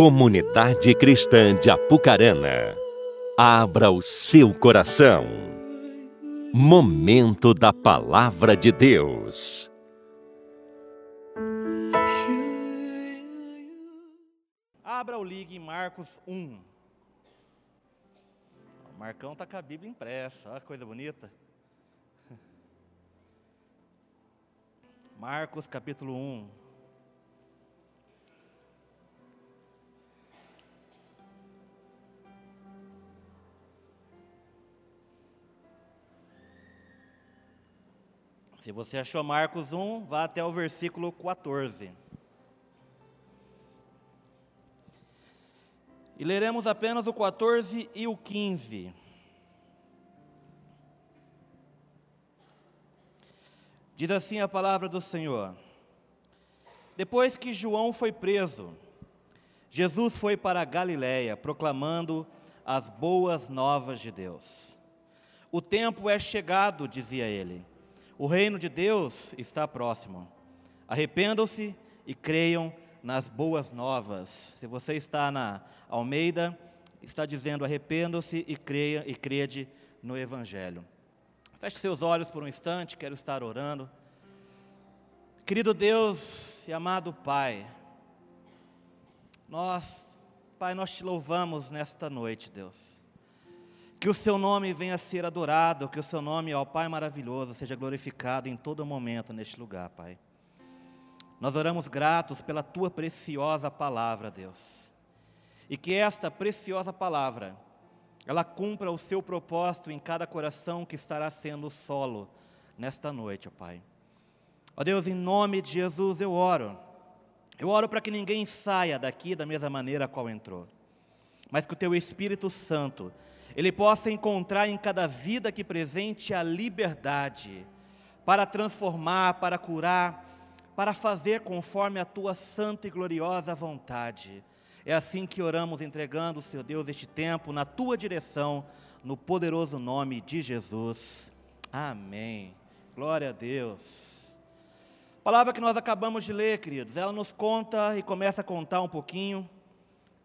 Comunidade Cristã de Apucarana, abra o seu coração. Momento da Palavra de Deus. Abra o ligue em Marcos 1. O Marcão está com a Bíblia impressa, olha que coisa bonita. Marcos capítulo 1. Se você achou Marcos 1, vá até o versículo 14. E leremos apenas o 14 e o 15. Diz assim a palavra do Senhor: Depois que João foi preso, Jesus foi para Galiléia, proclamando as boas novas de Deus. O tempo é chegado, dizia ele. O reino de Deus está próximo. Arrependam-se e creiam nas boas novas. Se você está na Almeida, está dizendo arrependam-se e creia e crede no evangelho. Feche seus olhos por um instante, quero estar orando. Querido Deus e amado Pai, nós, Pai, nós te louvamos nesta noite, Deus. Que o seu nome venha a ser adorado, que o seu nome, ó Pai maravilhoso, seja glorificado em todo momento neste lugar, Pai. Nós oramos gratos pela tua preciosa palavra, Deus. E que esta preciosa palavra, ela cumpra o seu propósito em cada coração que estará sendo solo nesta noite, ó Pai. Ó Deus, em nome de Jesus eu oro. Eu oro para que ninguém saia daqui da mesma maneira qual entrou. Mas que o teu Espírito Santo, ele possa encontrar em cada vida aqui presente a liberdade para transformar, para curar, para fazer conforme a tua santa e gloriosa vontade. É assim que oramos, entregando, Senhor Deus, este tempo na tua direção, no poderoso nome de Jesus. Amém. Glória a Deus. A palavra que nós acabamos de ler, queridos, ela nos conta e começa a contar um pouquinho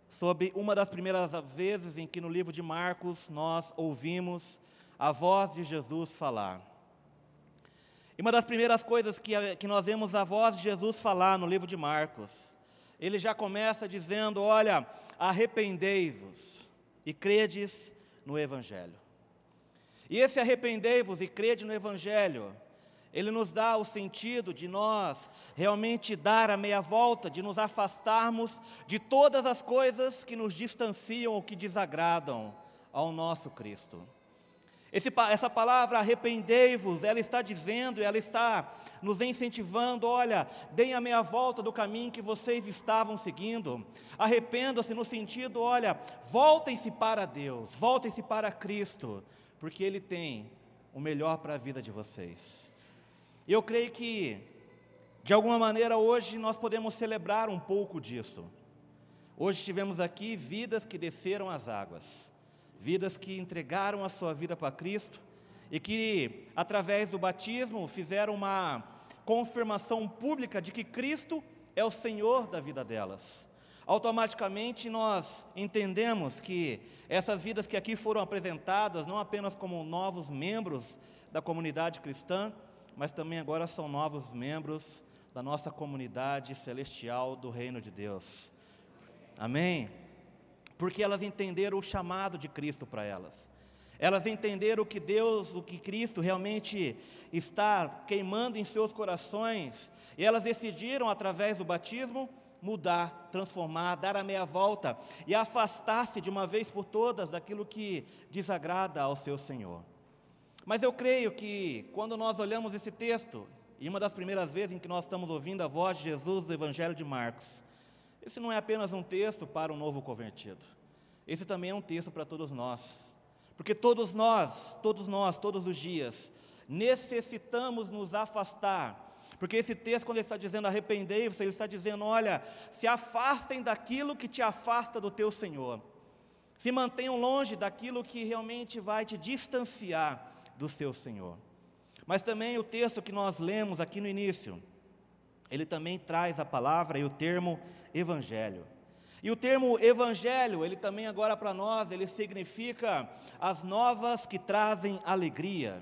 sobre uma das primeiras vezes em que no livro de Marcos nós ouvimos a voz de Jesus falar. E uma das primeiras coisas que, que nós vemos a voz de Jesus falar no livro de Marcos, ele já começa dizendo: Olha, arrependei-vos e credes no Evangelho. E esse arrependei-vos e crede no Evangelho, ele nos dá o sentido de nós realmente dar a meia volta, de nos afastarmos de todas as coisas que nos distanciam ou que desagradam ao nosso Cristo. Esse, essa palavra arrependei-vos, ela está dizendo, ela está nos incentivando, olha, deem a meia volta do caminho que vocês estavam seguindo, arrependam-se no sentido, olha, voltem-se para Deus, voltem-se para Cristo, porque Ele tem o melhor para a vida de vocês. Eu creio que, de alguma maneira, hoje nós podemos celebrar um pouco disso. Hoje tivemos aqui vidas que desceram as águas vidas que entregaram a sua vida para Cristo e que, através do batismo, fizeram uma confirmação pública de que Cristo é o Senhor da vida delas. Automaticamente nós entendemos que essas vidas que aqui foram apresentadas, não apenas como novos membros da comunidade cristã, mas também agora são novos membros da nossa comunidade celestial do reino de Deus. Amém? porque elas entenderam o chamado de Cristo para elas. Elas entenderam que Deus, o que Cristo realmente está queimando em seus corações, e elas decidiram, através do batismo, mudar, transformar, dar a meia volta e afastar-se de uma vez por todas daquilo que desagrada ao seu Senhor. Mas eu creio que quando nós olhamos esse texto, e uma das primeiras vezes em que nós estamos ouvindo a voz de Jesus do Evangelho de Marcos, esse não é apenas um texto para o novo convertido. Esse também é um texto para todos nós. Porque todos nós, todos nós, todos os dias, necessitamos nos afastar. Porque esse texto, quando ele está dizendo arrependei-vos, ele está dizendo: olha, se afastem daquilo que te afasta do teu Senhor. Se mantenham longe daquilo que realmente vai te distanciar do seu Senhor. Mas também o texto que nós lemos aqui no início, ele também traz a palavra e o termo evangelho. E o termo evangelho, ele também agora para nós, ele significa as novas que trazem alegria.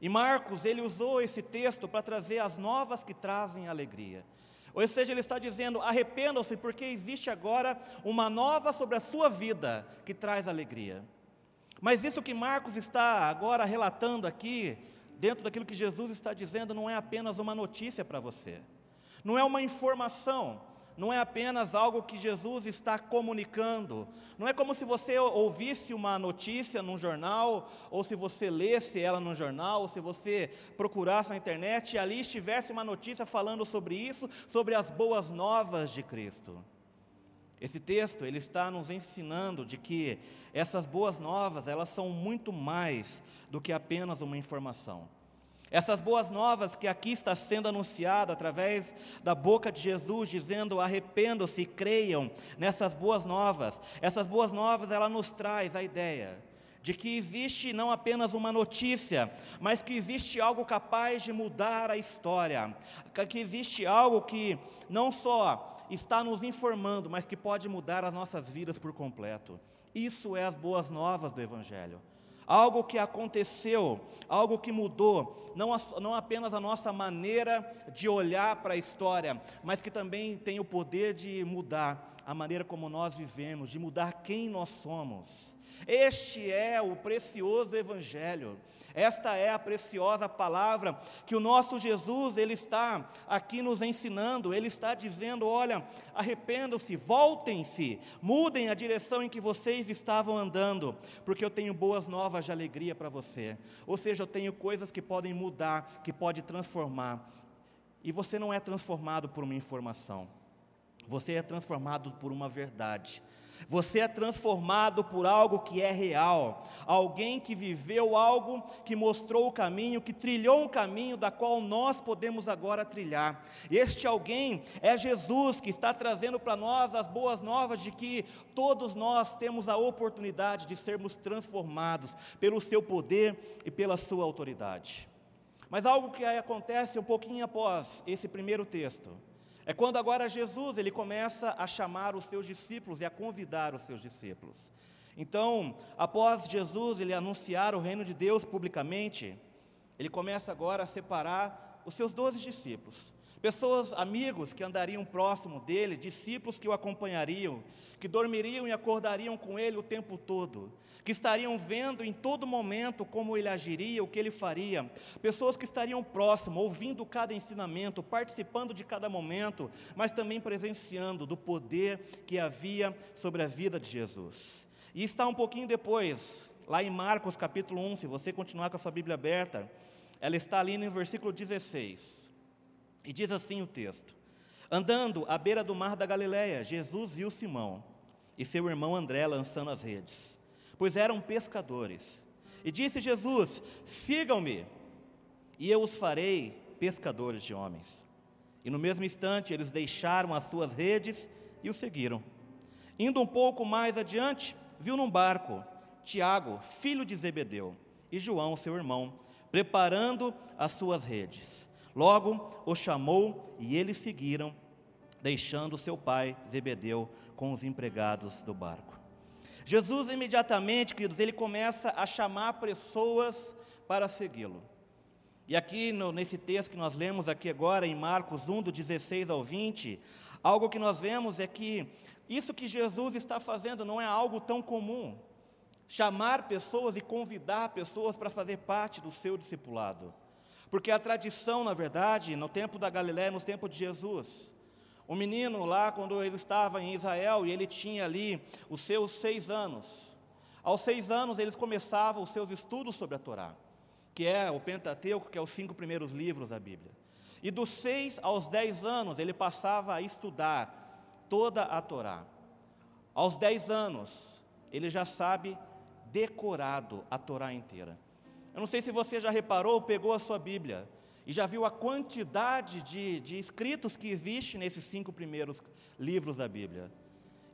E Marcos, ele usou esse texto para trazer as novas que trazem alegria. Ou seja, ele está dizendo: arrependam-se, porque existe agora uma nova sobre a sua vida que traz alegria. Mas isso que Marcos está agora relatando aqui, dentro daquilo que Jesus está dizendo, não é apenas uma notícia para você, não é uma informação, não é apenas algo que Jesus está comunicando. Não é como se você ouvisse uma notícia num jornal, ou se você lesse ela num jornal, ou se você procurasse na internet e ali estivesse uma notícia falando sobre isso, sobre as boas novas de Cristo. Esse texto, ele está nos ensinando de que essas boas novas, elas são muito mais do que apenas uma informação. Essas boas novas que aqui está sendo anunciada através da boca de Jesus, dizendo arrependam-se e creiam nessas boas novas. Essas boas novas, ela nos traz a ideia de que existe não apenas uma notícia, mas que existe algo capaz de mudar a história, que existe algo que não só está nos informando, mas que pode mudar as nossas vidas por completo. Isso é as boas novas do Evangelho algo que aconteceu, algo que mudou, não, não apenas a nossa maneira de olhar para a história, mas que também tem o poder de mudar a maneira como nós vivemos, de mudar quem nós somos. Este é o precioso Evangelho. Esta é a preciosa palavra que o nosso Jesus ele está aqui nos ensinando. Ele está dizendo: olha, arrependam-se, voltem-se, mudem a direção em que vocês estavam andando, porque eu tenho boas novas de alegria para você. Ou seja, eu tenho coisas que podem mudar, que podem transformar. E você não é transformado por uma informação. Você é transformado por uma verdade. Você é transformado por algo que é real, alguém que viveu algo que mostrou o caminho, que trilhou um caminho da qual nós podemos agora trilhar. Este alguém é Jesus que está trazendo para nós as boas novas de que todos nós temos a oportunidade de sermos transformados pelo seu poder e pela sua autoridade. Mas algo que acontece um pouquinho após esse primeiro texto é quando agora Jesus ele começa a chamar os seus discípulos e a convidar os seus discípulos. Então, após Jesus ele anunciar o reino de Deus publicamente, ele começa agora a separar os seus doze discípulos. Pessoas, amigos que andariam próximo dele, discípulos que o acompanhariam, que dormiriam e acordariam com ele o tempo todo, que estariam vendo em todo momento como ele agiria, o que ele faria, pessoas que estariam próximo, ouvindo cada ensinamento, participando de cada momento, mas também presenciando do poder que havia sobre a vida de Jesus. E está um pouquinho depois, lá em Marcos capítulo 1, se você continuar com a sua Bíblia aberta, ela está ali no versículo 16. E diz assim o texto: Andando à beira do mar da Galileia, Jesus viu Simão e seu irmão André lançando as redes, pois eram pescadores. E disse Jesus: Sigam-me, e eu os farei pescadores de homens. E no mesmo instante eles deixaram as suas redes e o seguiram. Indo um pouco mais adiante, viu num barco Tiago, filho de Zebedeu, e João, seu irmão, preparando as suas redes. Logo o chamou e eles seguiram, deixando seu pai Zebedeu com os empregados do barco. Jesus imediatamente, queridos, ele começa a chamar pessoas para segui-lo. E aqui no, nesse texto que nós lemos aqui agora, em Marcos 1, do 16 ao 20, algo que nós vemos é que isso que Jesus está fazendo não é algo tão comum. Chamar pessoas e convidar pessoas para fazer parte do seu discipulado. Porque a tradição, na verdade, no tempo da Galiléia, no tempo de Jesus, o menino lá, quando ele estava em Israel e ele tinha ali os seus seis anos, aos seis anos eles começavam os seus estudos sobre a Torá, que é o Pentateuco, que é os cinco primeiros livros da Bíblia. E dos seis aos dez anos ele passava a estudar toda a Torá. Aos dez anos ele já sabe decorado a Torá inteira. Eu não sei se você já reparou, pegou a sua Bíblia e já viu a quantidade de, de escritos que existe nesses cinco primeiros livros da Bíblia.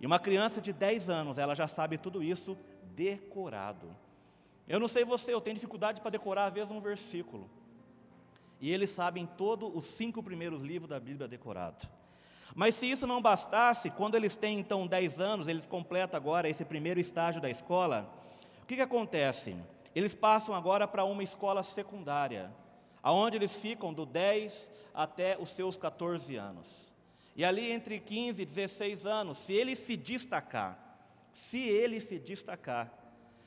E uma criança de 10 anos, ela já sabe tudo isso decorado. Eu não sei você, eu tenho dificuldade para decorar às vezes um versículo. E eles sabem todos os cinco primeiros livros da Bíblia decorado. Mas se isso não bastasse, quando eles têm então 10 anos, eles completam agora esse primeiro estágio da escola, o que, que acontece? Eles passam agora para uma escola secundária, aonde eles ficam do 10 até os seus 14 anos. E ali entre 15 e 16 anos, se ele se destacar, se ele se destacar,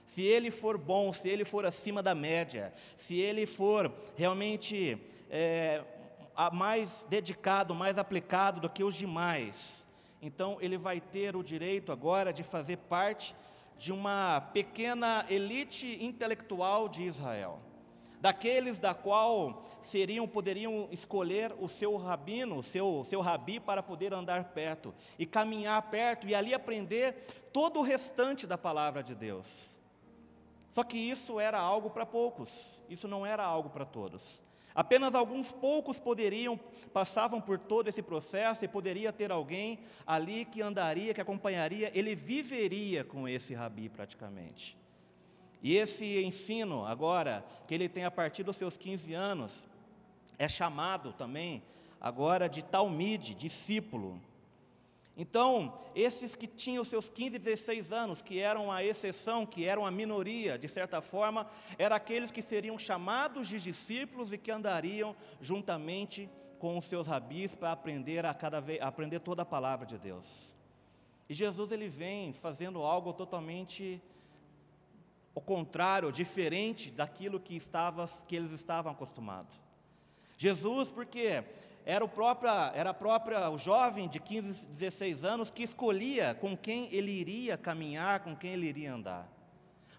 se ele for bom, se ele for acima da média, se ele for realmente é, mais dedicado, mais aplicado do que os demais, então ele vai ter o direito agora de fazer parte de uma pequena elite intelectual de Israel daqueles da qual seriam poderiam escolher o seu rabino, seu, seu rabi para poder andar perto e caminhar perto e ali aprender todo o restante da palavra de Deus. Só que isso era algo para poucos, isso não era algo para todos. Apenas alguns poucos poderiam, passavam por todo esse processo e poderia ter alguém ali que andaria, que acompanharia, ele viveria com esse rabi praticamente. E esse ensino, agora, que ele tem a partir dos seus 15 anos, é chamado também agora de Talmide, discípulo. Então, esses que tinham seus 15, 16 anos, que eram a exceção, que eram a minoria, de certa forma, eram aqueles que seriam chamados de discípulos e que andariam juntamente com os seus rabis para aprender a cada vez, aprender toda a palavra de Deus. E Jesus ele vem fazendo algo totalmente o contrário, diferente daquilo que, estava, que eles estavam acostumados. Jesus, porque era o próprio, era própria, o jovem de 15, 16 anos que escolhia com quem ele iria caminhar, com quem ele iria andar.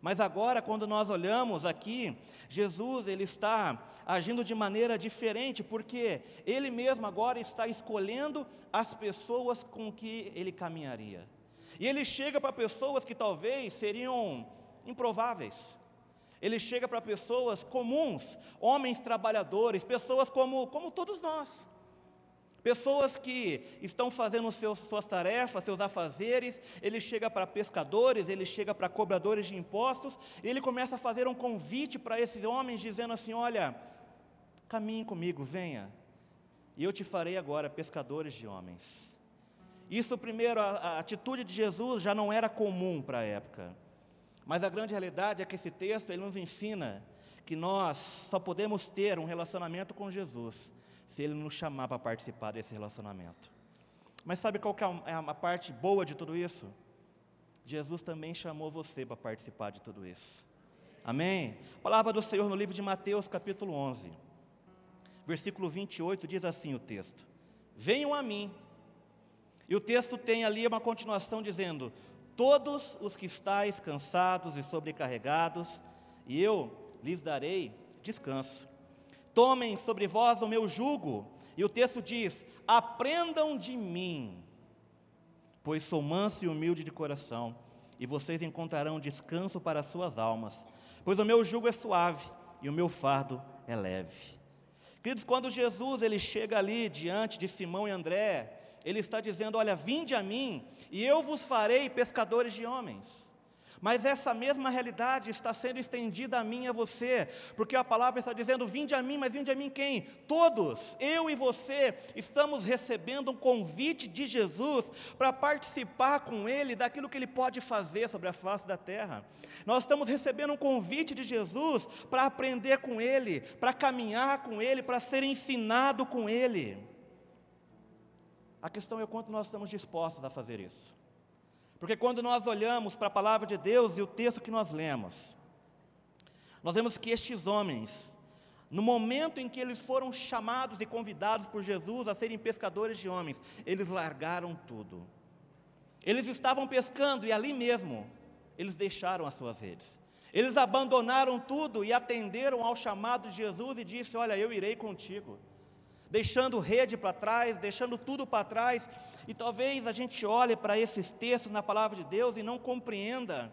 Mas agora, quando nós olhamos aqui, Jesus ele está agindo de maneira diferente, porque ele mesmo agora está escolhendo as pessoas com que ele caminharia. E ele chega para pessoas que talvez seriam improváveis. Ele chega para pessoas comuns, homens trabalhadores, pessoas como, como todos nós. Pessoas que estão fazendo seus, suas tarefas, seus afazeres, ele chega para pescadores, ele chega para cobradores de impostos, e ele começa a fazer um convite para esses homens, dizendo assim: Olha, caminhe comigo, venha, e eu te farei agora pescadores de homens. Isso, primeiro, a, a atitude de Jesus já não era comum para a época. Mas a grande realidade é que esse texto ele nos ensina que nós só podemos ter um relacionamento com Jesus se Ele nos chamar para participar desse relacionamento. Mas sabe qual é, é a parte boa de tudo isso? Jesus também chamou você para participar de tudo isso. Amém? Palavra do Senhor no livro de Mateus, capítulo 11, versículo 28, diz assim o texto: Venham a mim. E o texto tem ali uma continuação dizendo: todos os que estáis cansados e sobrecarregados, e eu lhes darei descanso. Tomem sobre vós o meu jugo, e o texto diz: aprendam de mim, pois sou manso e humilde de coração, e vocês encontrarão descanso para as suas almas, pois o meu jugo é suave e o meu fardo é leve. Queridos, quando Jesus ele chega ali diante de Simão e André, ele está dizendo: Olha, vinde a mim, e eu vos farei pescadores de homens. Mas essa mesma realidade está sendo estendida a mim e a você, porque a palavra está dizendo: vinde a mim, mas vinde a mim quem? Todos, eu e você, estamos recebendo um convite de Jesus para participar com Ele daquilo que Ele pode fazer sobre a face da terra. Nós estamos recebendo um convite de Jesus para aprender com Ele, para caminhar com Ele, para ser ensinado com Ele. A questão é o quanto nós estamos dispostos a fazer isso. Porque quando nós olhamos para a palavra de Deus e o texto que nós lemos, nós vemos que estes homens, no momento em que eles foram chamados e convidados por Jesus a serem pescadores de homens, eles largaram tudo. Eles estavam pescando e ali mesmo eles deixaram as suas redes. Eles abandonaram tudo e atenderam ao chamado de Jesus e disse: Olha, eu irei contigo deixando rede para trás, deixando tudo para trás, e talvez a gente olhe para esses textos na palavra de Deus e não compreenda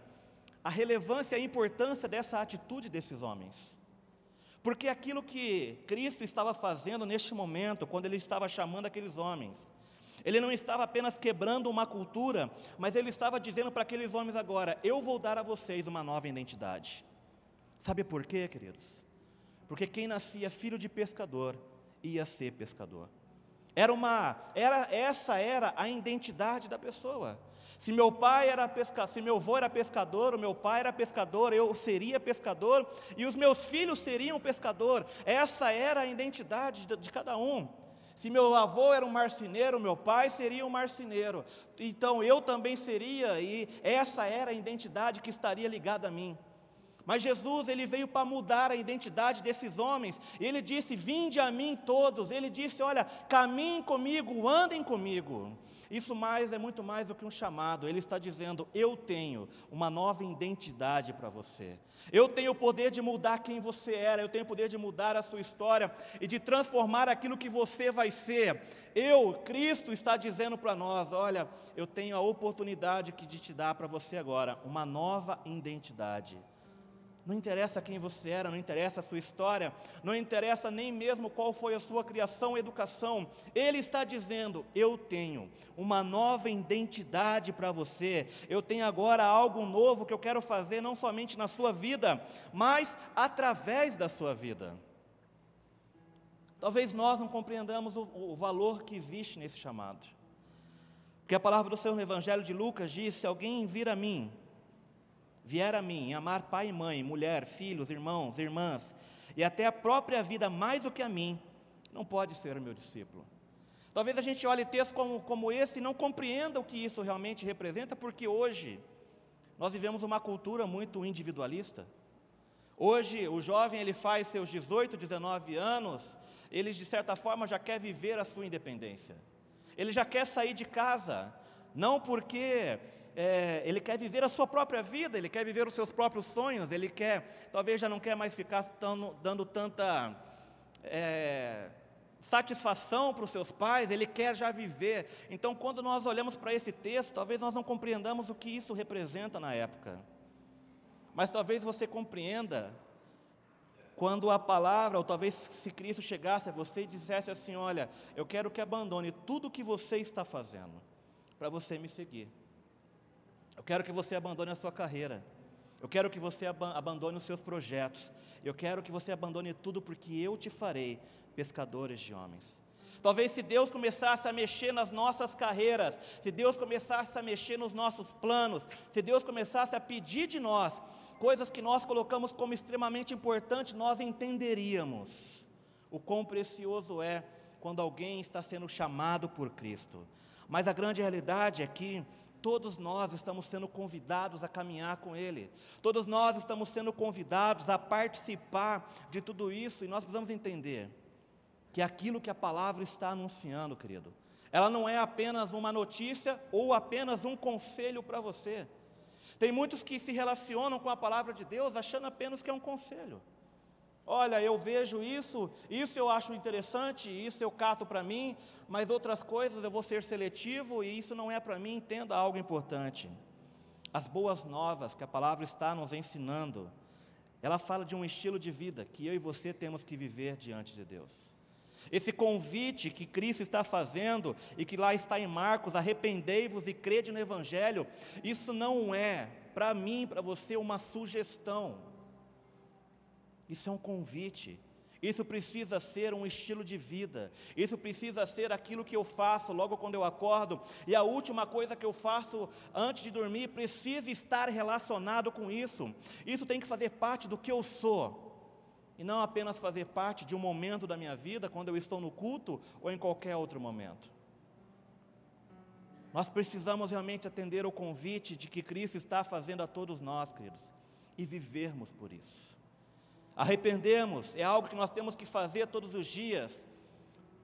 a relevância e a importância dessa atitude desses homens. Porque aquilo que Cristo estava fazendo neste momento, quando Ele estava chamando aqueles homens, Ele não estava apenas quebrando uma cultura, mas Ele estava dizendo para aqueles homens agora: Eu vou dar a vocês uma nova identidade. Sabe por quê, queridos? Porque quem nascia filho de pescador, ia ser pescador. Era uma, era, essa era a identidade da pessoa. Se meu pai era pescador, se meu avô era pescador, o meu pai era pescador, eu seria pescador e os meus filhos seriam pescador. Essa era a identidade de, de cada um. Se meu avô era um marceneiro, meu pai seria um marceneiro. Então eu também seria, e essa era a identidade que estaria ligada a mim. Mas Jesus, ele veio para mudar a identidade desses homens. Ele disse: Vinde a mim todos. Ele disse: Olha, caminhem comigo, andem comigo. Isso mais é muito mais do que um chamado. Ele está dizendo: Eu tenho uma nova identidade para você. Eu tenho o poder de mudar quem você era. Eu tenho o poder de mudar a sua história e de transformar aquilo que você vai ser. Eu, Cristo, está dizendo para nós: Olha, eu tenho a oportunidade de te dar para você agora uma nova identidade. Não interessa quem você era, não interessa a sua história, não interessa nem mesmo qual foi a sua criação, educação. Ele está dizendo: Eu tenho uma nova identidade para você. Eu tenho agora algo novo que eu quero fazer, não somente na sua vida, mas através da sua vida. Talvez nós não compreendamos o, o valor que existe nesse chamado. Porque a palavra do Senhor no Evangelho de Lucas diz: Se alguém vir a mim, vier a mim amar pai e mãe, mulher, filhos, irmãos, irmãs, e até a própria vida mais do que a mim, não pode ser meu discípulo. Talvez a gente olhe textos como, como esse e não compreenda o que isso realmente representa, porque hoje nós vivemos uma cultura muito individualista. Hoje o jovem ele faz seus 18, 19 anos, ele de certa forma já quer viver a sua independência. Ele já quer sair de casa, não porque é, ele quer viver a sua própria vida, ele quer viver os seus próprios sonhos, ele quer, talvez já não quer mais ficar dando tanta é, satisfação para os seus pais, ele quer já viver. Então, quando nós olhamos para esse texto, talvez nós não compreendamos o que isso representa na época, mas talvez você compreenda quando a palavra, ou talvez se Cristo chegasse a você e dissesse assim: Olha, eu quero que abandone tudo o que você está fazendo, para você me seguir. Eu quero que você abandone a sua carreira. Eu quero que você abandone os seus projetos. Eu quero que você abandone tudo, porque eu te farei pescadores de homens. Talvez se Deus começasse a mexer nas nossas carreiras, se Deus começasse a mexer nos nossos planos, se Deus começasse a pedir de nós coisas que nós colocamos como extremamente importantes, nós entenderíamos o quão precioso é quando alguém está sendo chamado por Cristo. Mas a grande realidade é que Todos nós estamos sendo convidados a caminhar com Ele, todos nós estamos sendo convidados a participar de tudo isso, e nós precisamos entender que aquilo que a palavra está anunciando, querido, ela não é apenas uma notícia ou apenas um conselho para você. Tem muitos que se relacionam com a palavra de Deus achando apenas que é um conselho. Olha, eu vejo isso, isso eu acho interessante, isso eu cato para mim, mas outras coisas eu vou ser seletivo e isso não é para mim, entenda algo importante. As boas novas que a palavra está nos ensinando, ela fala de um estilo de vida que eu e você temos que viver diante de Deus. Esse convite que Cristo está fazendo e que lá está em Marcos, arrependei-vos e crede no Evangelho, isso não é para mim, para você, uma sugestão. Isso é um convite. Isso precisa ser um estilo de vida. Isso precisa ser aquilo que eu faço logo quando eu acordo. E a última coisa que eu faço antes de dormir precisa estar relacionado com isso. Isso tem que fazer parte do que eu sou. E não apenas fazer parte de um momento da minha vida, quando eu estou no culto ou em qualquer outro momento. Nós precisamos realmente atender o convite de que Cristo está fazendo a todos nós, queridos, e vivermos por isso. Arrependemos é algo que nós temos que fazer todos os dias,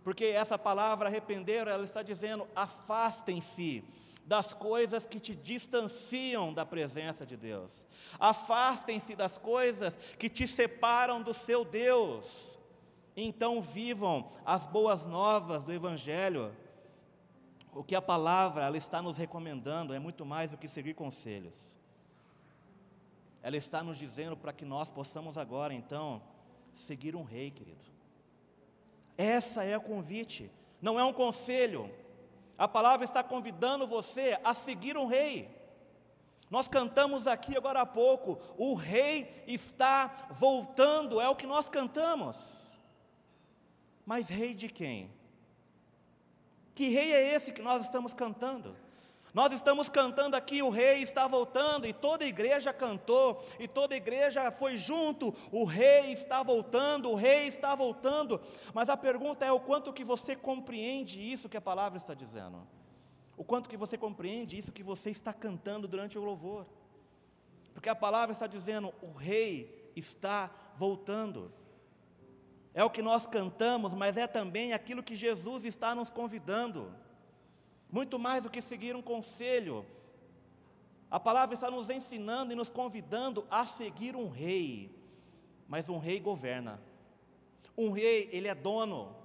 porque essa palavra arrepender, ela está dizendo: afastem-se das coisas que te distanciam da presença de Deus, afastem-se das coisas que te separam do seu Deus, então vivam as boas novas do Evangelho. O que a palavra ela está nos recomendando é muito mais do que seguir conselhos ela está nos dizendo para que nós possamos agora, então, seguir um rei, querido. Essa é o convite, não é um conselho. A palavra está convidando você a seguir um rei. Nós cantamos aqui agora há pouco, o rei está voltando, é o que nós cantamos. Mas rei de quem? Que rei é esse que nós estamos cantando? Nós estamos cantando aqui, o rei está voltando, e toda a igreja cantou, e toda a igreja foi junto, o rei está voltando, o rei está voltando. Mas a pergunta é o quanto que você compreende isso que a palavra está dizendo? O quanto que você compreende isso que você está cantando durante o louvor? Porque a palavra está dizendo, o rei está voltando. É o que nós cantamos, mas é também aquilo que Jesus está nos convidando muito mais do que seguir um conselho. A palavra está nos ensinando e nos convidando a seguir um rei, mas um rei governa. Um rei, ele é dono.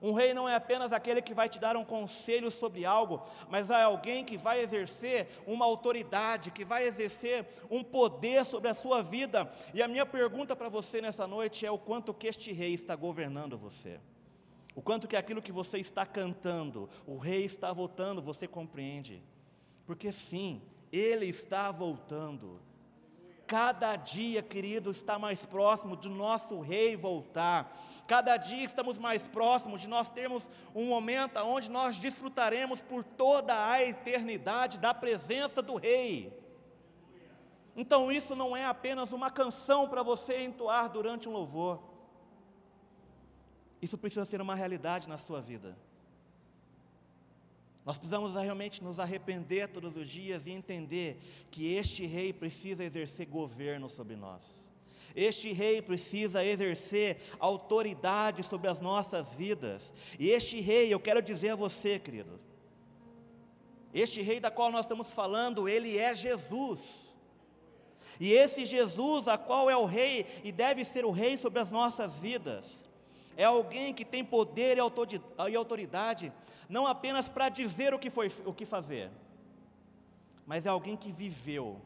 Um rei não é apenas aquele que vai te dar um conselho sobre algo, mas é alguém que vai exercer uma autoridade, que vai exercer um poder sobre a sua vida. E a minha pergunta para você nessa noite é o quanto que este rei está governando você. O quanto que aquilo que você está cantando, o rei está voltando, você compreende. Porque sim, ele está voltando. Cada dia, querido, está mais próximo de nosso rei voltar. Cada dia estamos mais próximos de nós termos um momento onde nós desfrutaremos por toda a eternidade da presença do rei. Então isso não é apenas uma canção para você entoar durante um louvor. Isso precisa ser uma realidade na sua vida. Nós precisamos realmente nos arrepender todos os dias e entender que este rei precisa exercer governo sobre nós. Este rei precisa exercer autoridade sobre as nossas vidas. E este rei, eu quero dizer a você, querido, este rei da qual nós estamos falando, ele é Jesus. E esse Jesus, a qual é o rei e deve ser o rei sobre as nossas vidas, é alguém que tem poder e autoridade, não apenas para dizer o que, foi, o que fazer, mas é alguém que viveu,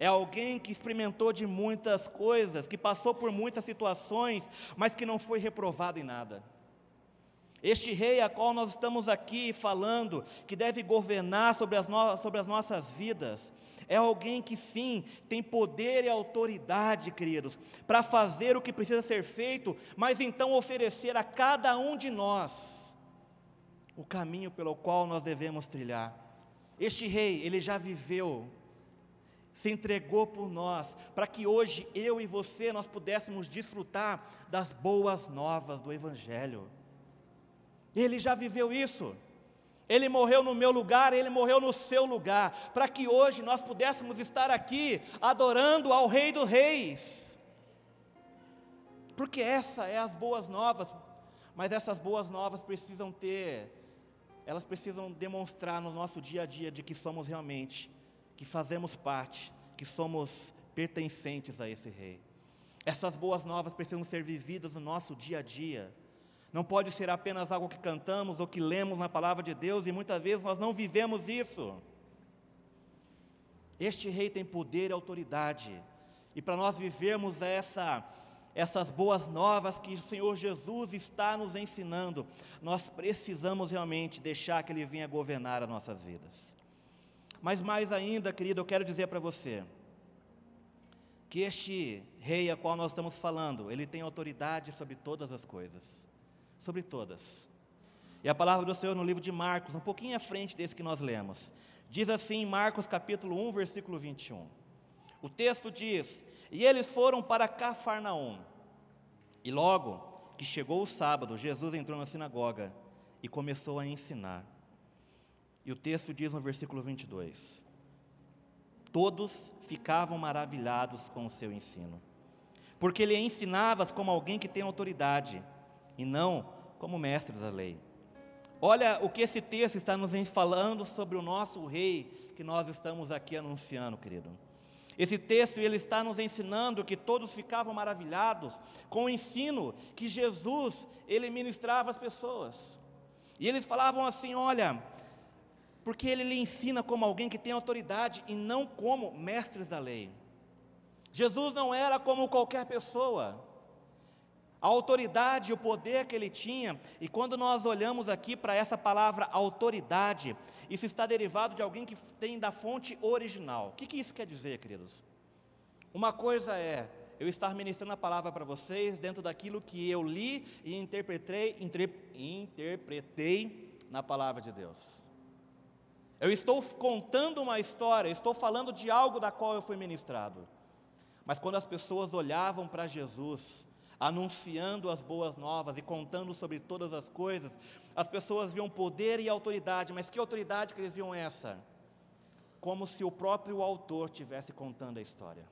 é alguém que experimentou de muitas coisas, que passou por muitas situações, mas que não foi reprovado em nada. Este rei a qual nós estamos aqui falando, que deve governar sobre as, no, sobre as nossas vidas, é alguém que sim, tem poder e autoridade, queridos, para fazer o que precisa ser feito, mas então oferecer a cada um de nós o caminho pelo qual nós devemos trilhar. Este rei, ele já viveu, se entregou por nós, para que hoje eu e você nós pudéssemos desfrutar das boas novas do Evangelho. Ele já viveu isso. Ele morreu no meu lugar, ele morreu no seu lugar, para que hoje nós pudéssemos estar aqui adorando ao Rei dos Reis. Porque essa é as boas novas, mas essas boas novas precisam ter, elas precisam demonstrar no nosso dia a dia de que somos realmente, que fazemos parte, que somos pertencentes a esse Rei. Essas boas novas precisam ser vividas no nosso dia a dia. Não pode ser apenas algo que cantamos ou que lemos na palavra de Deus e muitas vezes nós não vivemos isso. Este rei tem poder e autoridade. E para nós vivermos essa, essas boas novas que o Senhor Jesus está nos ensinando, nós precisamos realmente deixar que Ele venha governar as nossas vidas. Mas mais ainda, querido, eu quero dizer para você que este rei a qual nós estamos falando, ele tem autoridade sobre todas as coisas sobre todas. E a palavra do Senhor no livro de Marcos, um pouquinho à frente desse que nós lemos, diz assim em Marcos capítulo 1, versículo 21. O texto diz: E eles foram para Cafarnaum. E logo que chegou o sábado, Jesus entrou na sinagoga e começou a ensinar. E o texto diz no versículo 22: Todos ficavam maravilhados com o seu ensino, porque ele ensinava como alguém que tem autoridade e não como mestres da lei. Olha o que esse texto está nos falando sobre o nosso rei que nós estamos aqui anunciando, querido. Esse texto ele está nos ensinando que todos ficavam maravilhados com o ensino que Jesus ele ministrava às pessoas. E eles falavam assim: olha, porque ele lhe ensina como alguém que tem autoridade e não como mestres da lei. Jesus não era como qualquer pessoa a autoridade e o poder que ele tinha, e quando nós olhamos aqui para essa palavra autoridade, isso está derivado de alguém que tem da fonte original. O que, que isso quer dizer, queridos? Uma coisa é eu estar ministrando a palavra para vocês dentro daquilo que eu li e interpretei, interpretei na palavra de Deus. Eu estou contando uma história, estou falando de algo da qual eu fui ministrado. Mas quando as pessoas olhavam para Jesus, anunciando as boas novas e contando sobre todas as coisas, as pessoas viam poder e autoridade, mas que autoridade que eles viam essa? Como se o próprio autor tivesse contando a história.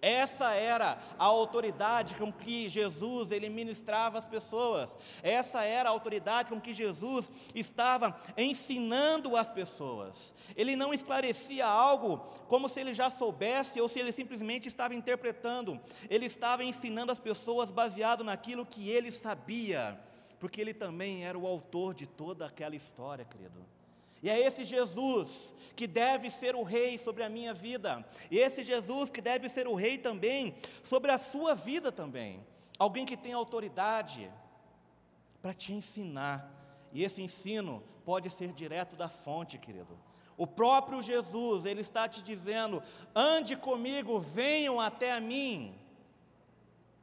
Essa era a autoridade com que Jesus ele ministrava as pessoas. Essa era a autoridade com que Jesus estava ensinando as pessoas. Ele não esclarecia algo como se ele já soubesse ou se ele simplesmente estava interpretando. Ele estava ensinando as pessoas baseado naquilo que ele sabia, porque ele também era o autor de toda aquela história, querido. E é esse Jesus que deve ser o rei sobre a minha vida, e esse Jesus que deve ser o rei também sobre a sua vida também. Alguém que tem autoridade para te ensinar, e esse ensino pode ser direto da fonte, querido. O próprio Jesus, ele está te dizendo: ande comigo, venham até a mim.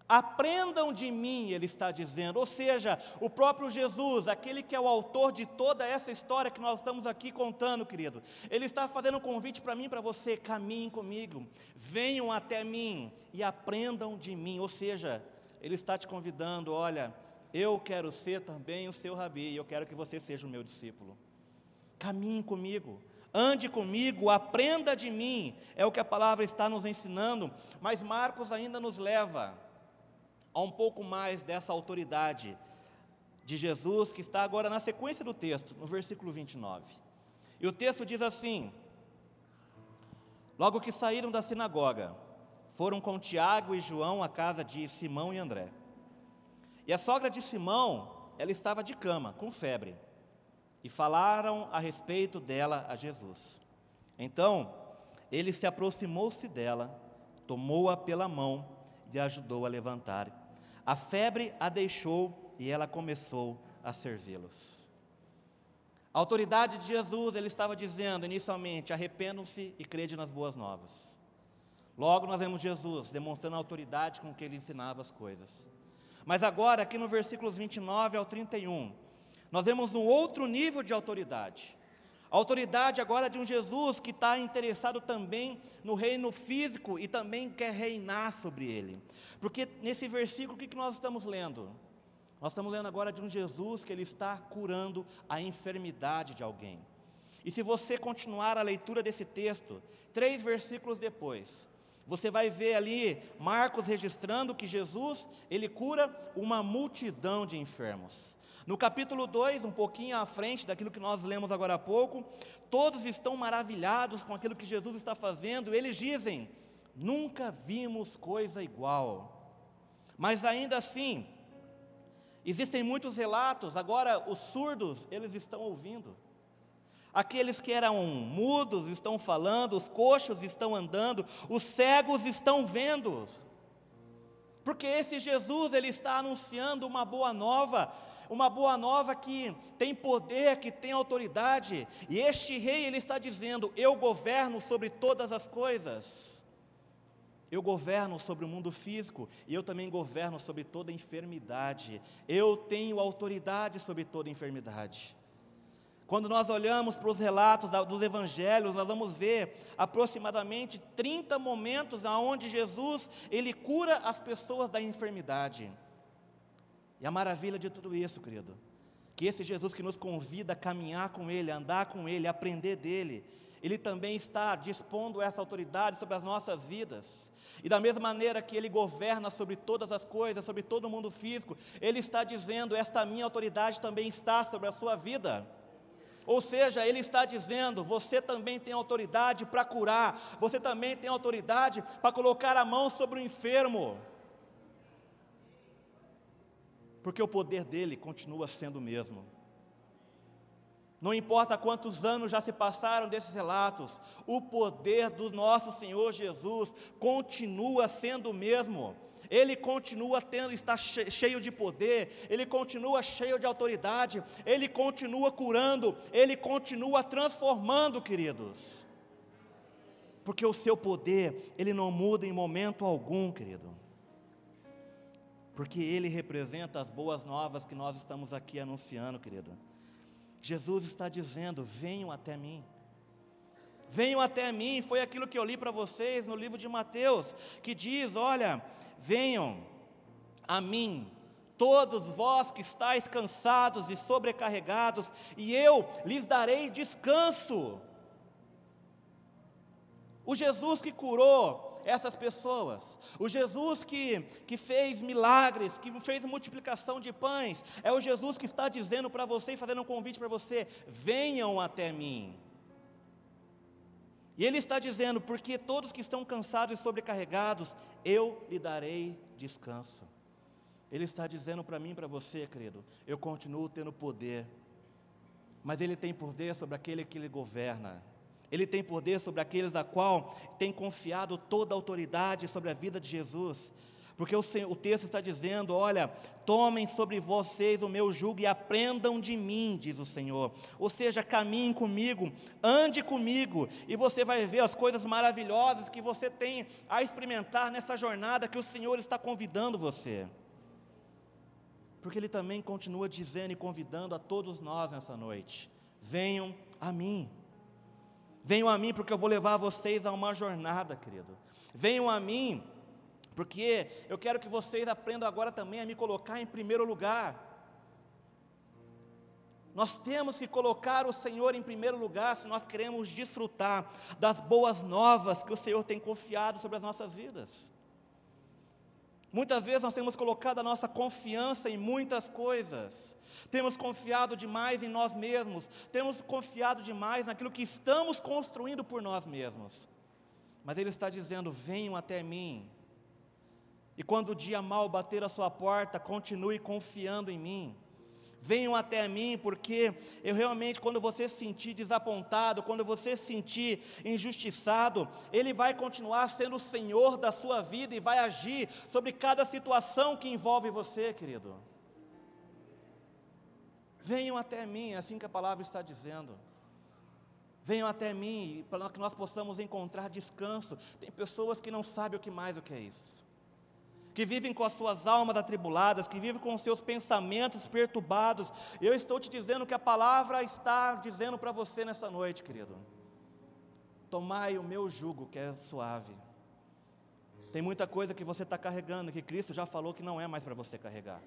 Aprendam de mim, ele está dizendo. Ou seja, o próprio Jesus, aquele que é o autor de toda essa história que nós estamos aqui contando, querido, ele está fazendo um convite para mim, para você: caminhem comigo, venham até mim e aprendam de mim. Ou seja, ele está te convidando: olha, eu quero ser também o seu rabi, eu quero que você seja o meu discípulo. Caminhe comigo, ande comigo, aprenda de mim, é o que a palavra está nos ensinando, mas Marcos ainda nos leva a um pouco mais dessa autoridade de Jesus, que está agora na sequência do texto, no versículo 29. E o texto diz assim: Logo que saíram da sinagoga, foram com Tiago e João à casa de Simão e André. E a sogra de Simão, ela estava de cama, com febre, e falaram a respeito dela a Jesus. Então, ele se aproximou-se dela, tomou-a pela mão e ajudou a levantar. A febre a deixou e ela começou a servi-los. A autoridade de Jesus, ele estava dizendo inicialmente: arrependam-se e crede nas boas novas. Logo nós vemos Jesus demonstrando a autoridade com que ele ensinava as coisas. Mas agora, aqui no versículos 29 ao 31, nós vemos um outro nível de autoridade. A autoridade agora de um Jesus que está interessado também no reino físico e também quer reinar sobre ele. Porque nesse versículo, o que nós estamos lendo? Nós estamos lendo agora de um Jesus que ele está curando a enfermidade de alguém. E se você continuar a leitura desse texto, três versículos depois, você vai ver ali Marcos registrando que Jesus, ele cura uma multidão de enfermos. No capítulo 2, um pouquinho à frente daquilo que nós lemos agora há pouco, todos estão maravilhados com aquilo que Jesus está fazendo, eles dizem: nunca vimos coisa igual. Mas ainda assim, existem muitos relatos, agora os surdos, eles estão ouvindo. Aqueles que eram mudos estão falando, os coxos estão andando, os cegos estão vendo. Porque esse Jesus, ele está anunciando uma boa nova uma boa nova que tem poder, que tem autoridade. E este rei, ele está dizendo: Eu governo sobre todas as coisas. Eu governo sobre o mundo físico e eu também governo sobre toda enfermidade. Eu tenho autoridade sobre toda enfermidade. Quando nós olhamos para os relatos dos evangelhos, nós vamos ver aproximadamente 30 momentos aonde Jesus ele cura as pessoas da enfermidade. E a maravilha de tudo isso, querido, que esse Jesus que nos convida a caminhar com Ele, a andar com Ele, a aprender dEle, Ele também está dispondo essa autoridade sobre as nossas vidas. E da mesma maneira que Ele governa sobre todas as coisas, sobre todo o mundo físico, Ele está dizendo: esta minha autoridade também está sobre a sua vida. Ou seja, ele está dizendo: você também tem autoridade para curar, você também tem autoridade para colocar a mão sobre o enfermo porque o poder dele continua sendo o mesmo. Não importa quantos anos já se passaram desses relatos, o poder do nosso Senhor Jesus continua sendo o mesmo. Ele continua tendo, está cheio de poder, ele continua cheio de autoridade, ele continua curando, ele continua transformando, queridos. Porque o seu poder, ele não muda em momento algum, querido. Porque ele representa as boas novas que nós estamos aqui anunciando, querido. Jesus está dizendo: venham até mim. Venham até mim, foi aquilo que eu li para vocês no livro de Mateus, que diz: Olha, venham a mim, todos vós que estáis cansados e sobrecarregados, e eu lhes darei descanso. O Jesus que curou essas pessoas, o Jesus que, que fez milagres, que fez multiplicação de pães, é o Jesus que está dizendo para você e fazendo um convite para você: venham até mim. E Ele está dizendo: porque todos que estão cansados e sobrecarregados, eu lhe darei descanso. Ele está dizendo para mim e para você, querido, eu continuo tendo poder, mas Ele tem poder sobre aquele que Ele governa. Ele tem poder sobre aqueles a qual tem confiado toda a autoridade sobre a vida de Jesus. Porque o, o, texto está dizendo: olha, tomem sobre vocês o meu jugo e aprendam de mim, diz o Senhor. Ou seja, caminhem comigo, ande comigo, e você vai ver as coisas maravilhosas que você tem a experimentar nessa jornada que o Senhor está convidando você. Porque Ele também continua dizendo e convidando a todos nós nessa noite: venham a mim. Venham a mim, porque eu vou levar vocês a uma jornada, querido. Venham a mim porque eu quero que vocês aprendam agora também a me colocar em primeiro lugar. Nós temos que colocar o Senhor em primeiro lugar se nós queremos desfrutar das boas novas que o Senhor tem confiado sobre as nossas vidas. Muitas vezes nós temos colocado a nossa confiança em muitas coisas, temos confiado demais em nós mesmos, temos confiado demais naquilo que estamos construindo por nós mesmos. Mas Ele está dizendo: venham até mim, e quando o dia mal bater a sua porta, continue confiando em mim. Venham até mim, porque eu realmente, quando você se sentir desapontado, quando você se sentir injustiçado, Ele vai continuar sendo o Senhor da sua vida e vai agir sobre cada situação que envolve você, querido. Venham até mim, é assim que a palavra está dizendo. Venham até mim, para que nós possamos encontrar descanso. Tem pessoas que não sabem o que mais o que é isso que vivem com as suas almas atribuladas, que vivem com os seus pensamentos perturbados. Eu estou te dizendo que a palavra está dizendo para você nessa noite, querido. Tomai o meu jugo, que é suave. Tem muita coisa que você está carregando, que Cristo já falou que não é mais para você carregar.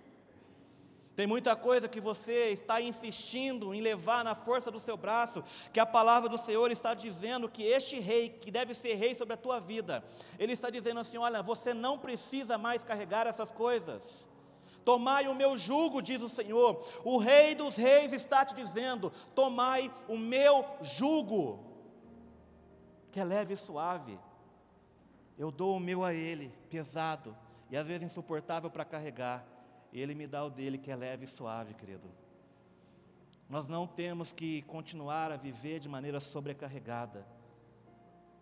Tem muita coisa que você está insistindo em levar na força do seu braço, que a palavra do Senhor está dizendo que este rei, que deve ser rei sobre a tua vida, ele está dizendo assim: olha, você não precisa mais carregar essas coisas. Tomai o meu jugo, diz o Senhor. O Rei dos Reis está te dizendo: tomai o meu jugo, que é leve e suave. Eu dou o meu a ele, pesado e às vezes insuportável para carregar ele me dá o dele que é leve e suave, querido. Nós não temos que continuar a viver de maneira sobrecarregada,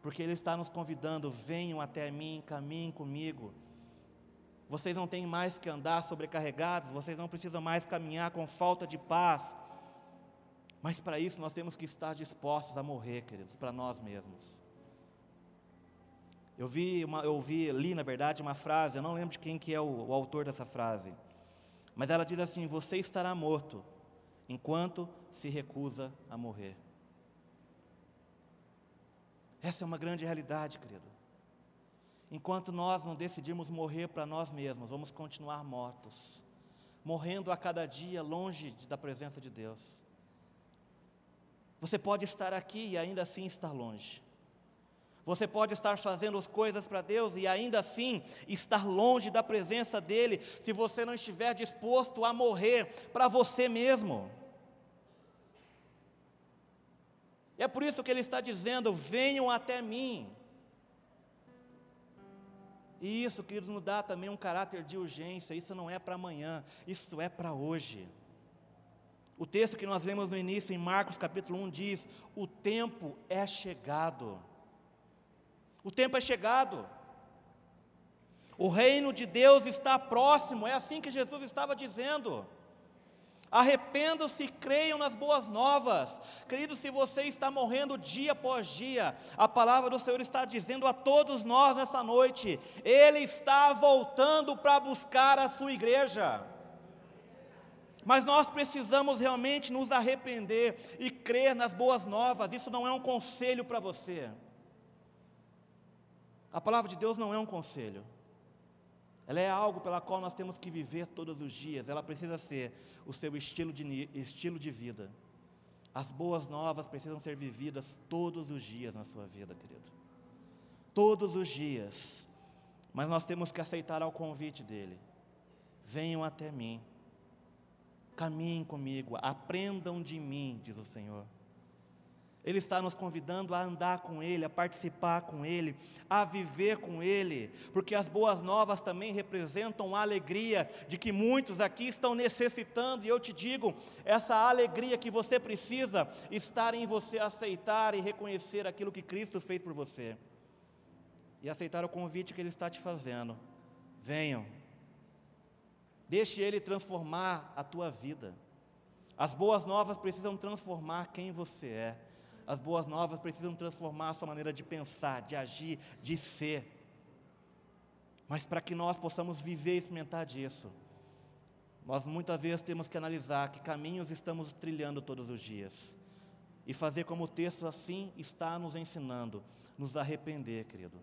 porque Ele está nos convidando: venham até mim, caminhem comigo. Vocês não têm mais que andar sobrecarregados, vocês não precisam mais caminhar com falta de paz. Mas para isso nós temos que estar dispostos a morrer, queridos, para nós mesmos. Eu vi, uma, eu vi, li na verdade uma frase, eu não lembro de quem que é o, o autor dessa frase. Mas ela diz assim: Você estará morto enquanto se recusa a morrer. Essa é uma grande realidade, querido. Enquanto nós não decidirmos morrer para nós mesmos, vamos continuar mortos, morrendo a cada dia longe da presença de Deus. Você pode estar aqui e ainda assim estar longe. Você pode estar fazendo as coisas para Deus e ainda assim estar longe da presença dEle, se você não estiver disposto a morrer para você mesmo. E é por isso que Ele está dizendo: venham até mim. E isso, queridos, nos dá também um caráter de urgência. Isso não é para amanhã, isso é para hoje. O texto que nós lemos no início, em Marcos capítulo 1, diz: O tempo é chegado. O tempo é chegado. O reino de Deus está próximo, é assim que Jesus estava dizendo. Arrependam-se e creiam nas boas novas. Querido, se você está morrendo dia após dia, a palavra do Senhor está dizendo a todos nós nessa noite: Ele está voltando para buscar a sua igreja. Mas nós precisamos realmente nos arrepender e crer nas boas novas. Isso não é um conselho para você. A palavra de Deus não é um conselho. Ela é algo pela qual nós temos que viver todos os dias. Ela precisa ser o seu estilo de, estilo de vida. As boas novas precisam ser vividas todos os dias na sua vida, querido. Todos os dias. Mas nós temos que aceitar ao convite dele. Venham até mim. Caminhem comigo, aprendam de mim, diz o Senhor. Ele está nos convidando a andar com Ele, a participar com Ele, a viver com Ele, porque as boas novas também representam a alegria de que muitos aqui estão necessitando, e eu te digo, essa alegria que você precisa estar em você aceitar e reconhecer aquilo que Cristo fez por você, e aceitar o convite que Ele está te fazendo. Venham, deixe Ele transformar a tua vida. As boas novas precisam transformar quem você é. As boas novas precisam transformar a sua maneira de pensar, de agir, de ser. Mas para que nós possamos viver e experimentar disso, nós muitas vezes temos que analisar que caminhos estamos trilhando todos os dias. E fazer como o texto assim está nos ensinando, nos arrepender, querido.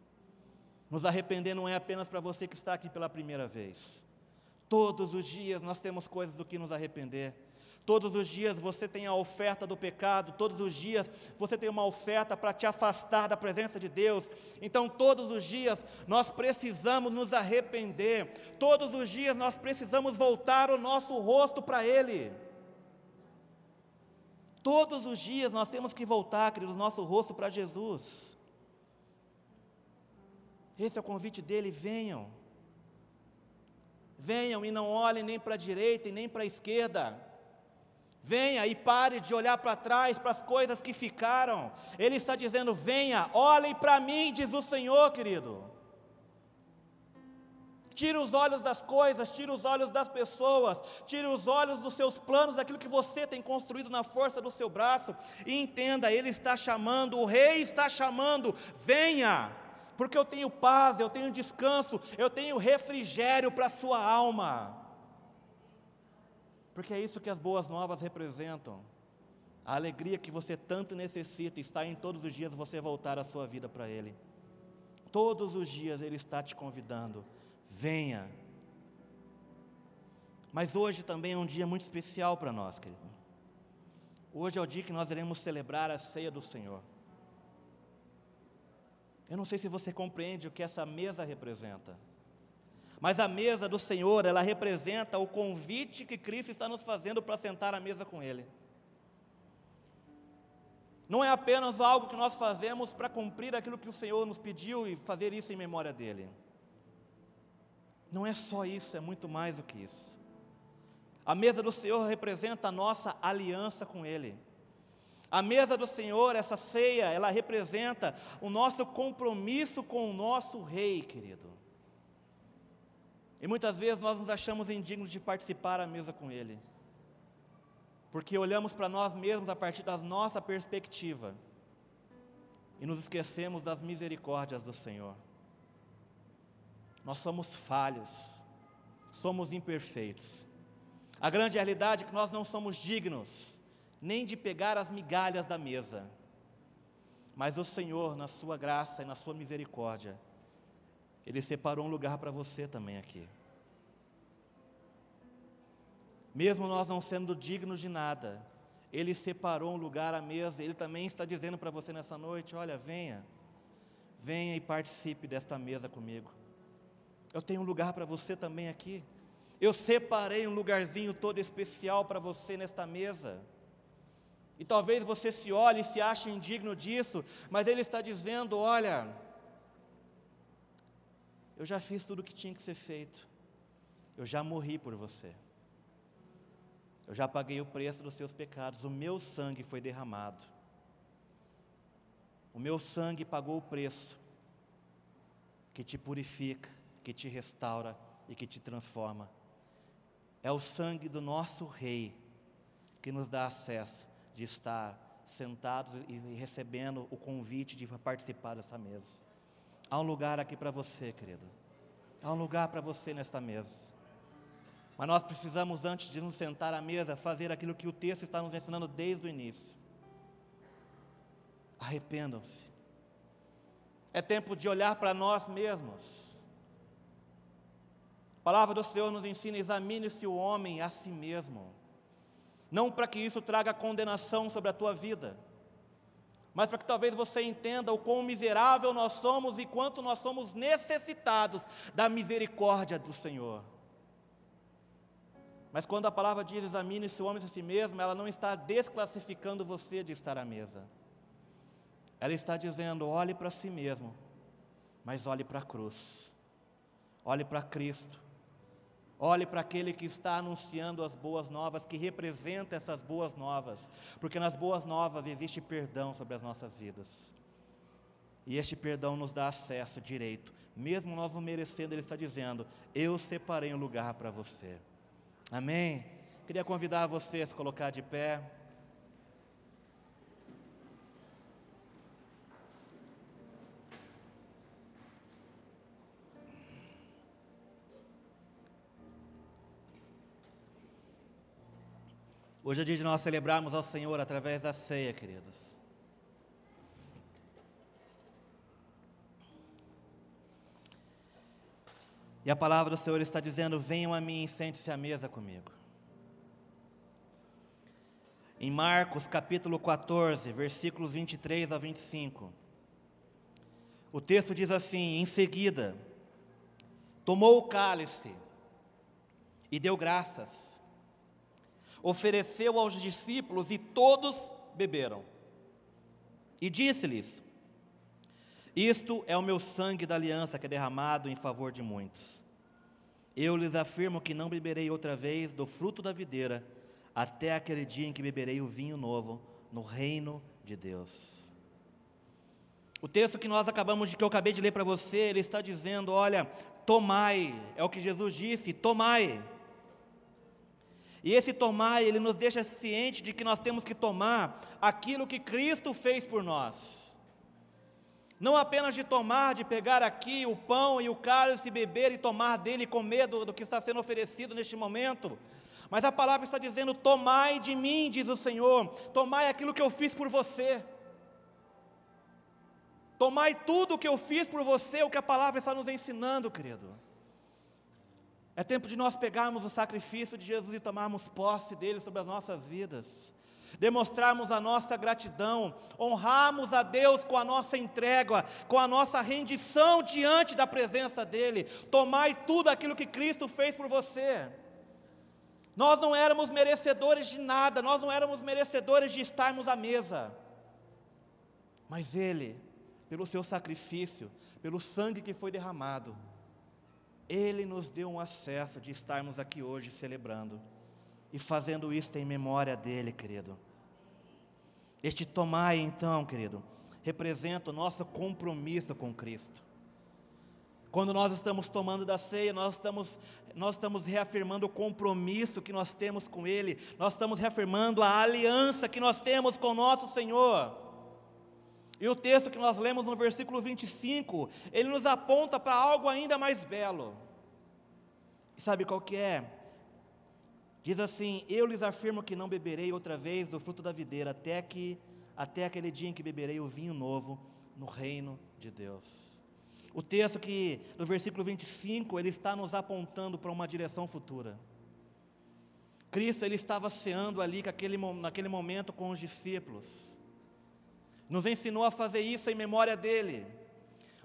Nos arrepender não é apenas para você que está aqui pela primeira vez. Todos os dias nós temos coisas do que nos arrepender. Todos os dias você tem a oferta do pecado, todos os dias você tem uma oferta para te afastar da presença de Deus. Então, todos os dias nós precisamos nos arrepender, todos os dias nós precisamos voltar o nosso rosto para Ele. Todos os dias nós temos que voltar, queridos, nosso rosto para Jesus. Esse é o convite dele: venham. Venham e não olhem nem para a direita e nem para a esquerda. Venha e pare de olhar para trás, para as coisas que ficaram. Ele está dizendo: venha, olhem para mim, diz o Senhor, querido. Tire os olhos das coisas, tire os olhos das pessoas, tire os olhos dos seus planos, daquilo que você tem construído na força do seu braço, e entenda: Ele está chamando, o Rei está chamando, venha, porque eu tenho paz, eu tenho descanso, eu tenho refrigério para a sua alma. Porque é isso que as boas novas representam. A alegria que você tanto necessita está em todos os dias você voltar a sua vida para Ele. Todos os dias Ele está te convidando. Venha. Mas hoje também é um dia muito especial para nós, querido. Hoje é o dia que nós iremos celebrar a ceia do Senhor. Eu não sei se você compreende o que essa mesa representa. Mas a mesa do Senhor, ela representa o convite que Cristo está nos fazendo para sentar à mesa com Ele. Não é apenas algo que nós fazemos para cumprir aquilo que o Senhor nos pediu e fazer isso em memória dEle. Não é só isso, é muito mais do que isso. A mesa do Senhor representa a nossa aliança com Ele. A mesa do Senhor, essa ceia, ela representa o nosso compromisso com o nosso Rei, querido. E muitas vezes nós nos achamos indignos de participar à mesa com Ele, porque olhamos para nós mesmos a partir da nossa perspectiva e nos esquecemos das misericórdias do Senhor. Nós somos falhos, somos imperfeitos. A grande realidade é que nós não somos dignos nem de pegar as migalhas da mesa, mas o Senhor, na Sua graça e na Sua misericórdia, ele separou um lugar para você também aqui. Mesmo nós não sendo dignos de nada, Ele separou um lugar à mesa. Ele também está dizendo para você nessa noite: olha, venha, venha e participe desta mesa comigo. Eu tenho um lugar para você também aqui. Eu separei um lugarzinho todo especial para você nesta mesa. E talvez você se olhe e se ache indigno disso, mas Ele está dizendo: olha, eu já fiz tudo o que tinha que ser feito. Eu já morri por você. Eu já paguei o preço dos seus pecados. O meu sangue foi derramado. O meu sangue pagou o preço que te purifica, que te restaura e que te transforma. É o sangue do nosso Rei que nos dá acesso de estar sentados e recebendo o convite de participar dessa mesa. Há um lugar aqui para você, querido. Há um lugar para você nesta mesa. Mas nós precisamos, antes de nos sentar à mesa, fazer aquilo que o texto está nos ensinando desde o início. Arrependam-se. É tempo de olhar para nós mesmos. A palavra do Senhor nos ensina: examine-se o homem a si mesmo. Não para que isso traga condenação sobre a tua vida, mas para que talvez você entenda o quão miserável nós somos e quanto nós somos necessitados da misericórdia do Senhor. Mas quando a palavra diz examine-se o homem a si mesmo, ela não está desclassificando você de estar à mesa. Ela está dizendo: olhe para si mesmo, mas olhe para a cruz, olhe para Cristo, olhe para aquele que está anunciando as boas novas, que representa essas boas novas, porque nas boas novas existe perdão sobre as nossas vidas. E este perdão nos dá acesso direito, mesmo nós não merecendo, Ele está dizendo: Eu separei um lugar para você. Amém? Queria convidar você a se colocar de pé. Hoje é dia de nós celebrarmos ao Senhor através da ceia, queridos. E a palavra do Senhor está dizendo: Venham a mim e sente-se à mesa comigo. Em Marcos capítulo 14, versículos 23 a 25. O texto diz assim: Em seguida, tomou o cálice e deu graças, ofereceu aos discípulos e todos beberam. E disse-lhes: isto é o meu sangue da aliança que é derramado em favor de muitos. Eu lhes afirmo que não beberei outra vez do fruto da videira, até aquele dia em que beberei o vinho novo no reino de Deus. O texto que nós acabamos de que eu acabei de ler para você, ele está dizendo, olha, tomai, é o que Jesus disse, tomai. E esse tomai, ele nos deixa ciente de que nós temos que tomar aquilo que Cristo fez por nós. Não apenas de tomar, de pegar aqui o pão e o cálice, beber e tomar dele com medo do que está sendo oferecido neste momento. Mas a palavra está dizendo: Tomai de mim, diz o Senhor, tomai aquilo que eu fiz por você. Tomai tudo o que eu fiz por você, o que a palavra está nos ensinando, querido. É tempo de nós pegarmos o sacrifício de Jesus e tomarmos posse dele sobre as nossas vidas demonstrarmos a nossa gratidão, honrarmos a Deus com a nossa entrega, com a nossa rendição diante da presença dEle. Tomai tudo aquilo que Cristo fez por você. Nós não éramos merecedores de nada, nós não éramos merecedores de estarmos à mesa, mas Ele, pelo seu sacrifício, pelo sangue que foi derramado, Ele nos deu um acesso de estarmos aqui hoje celebrando e fazendo isso em memória dele, querido. Este tomai, então, querido, representa o nosso compromisso com Cristo. Quando nós estamos tomando da ceia, nós estamos, nós estamos reafirmando o compromisso que nós temos com Ele, nós estamos reafirmando a aliança que nós temos com o nosso Senhor. E o texto que nós lemos no versículo 25, ele nos aponta para algo ainda mais belo. E sabe qual que é? Diz assim: Eu lhes afirmo que não beberei outra vez do fruto da videira, até, que, até aquele dia em que beberei o vinho novo no reino de Deus. O texto que, no versículo 25, ele está nos apontando para uma direção futura. Cristo, ele estava ceando ali naquele, naquele momento com os discípulos. Nos ensinou a fazer isso em memória dele.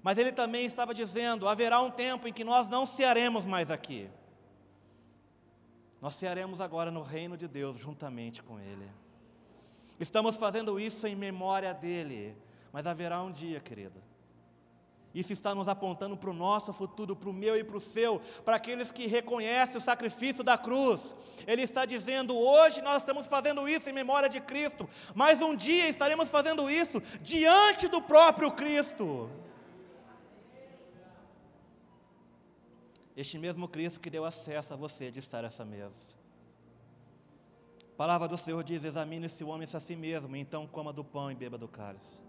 Mas ele também estava dizendo: haverá um tempo em que nós não cearemos mais aqui. Nós cearemos agora no reino de Deus juntamente com Ele. Estamos fazendo isso em memória dEle, mas haverá um dia, querido. Isso está nos apontando para o nosso futuro, para o meu e para o seu, para aqueles que reconhecem o sacrifício da cruz. Ele está dizendo: hoje nós estamos fazendo isso em memória de Cristo, mas um dia estaremos fazendo isso diante do próprio Cristo. Este mesmo Cristo que deu acesso a você de estar essa mesa. palavra do Senhor diz: examine-se o homem a si mesmo, então coma do pão e beba do cálice.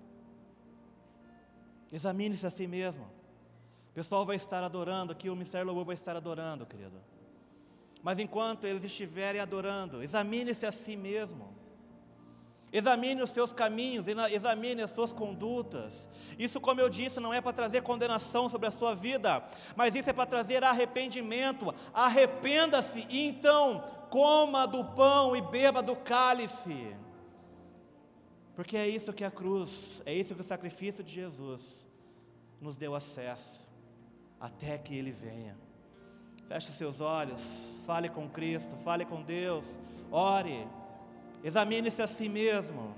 Examine-se a si mesmo. O pessoal vai estar adorando aqui, o Ministério Louvor vai estar adorando, querido. Mas enquanto eles estiverem adorando, examine-se a si mesmo. Examine os seus caminhos, examine as suas condutas. Isso, como eu disse, não é para trazer condenação sobre a sua vida, mas isso é para trazer arrependimento. Arrependa-se e então coma do pão e beba do cálice. Porque é isso que a cruz, é isso que o sacrifício de Jesus nos deu acesso, até que Ele venha. Feche os seus olhos, fale com Cristo, fale com Deus, ore. Examine-se a si mesmo.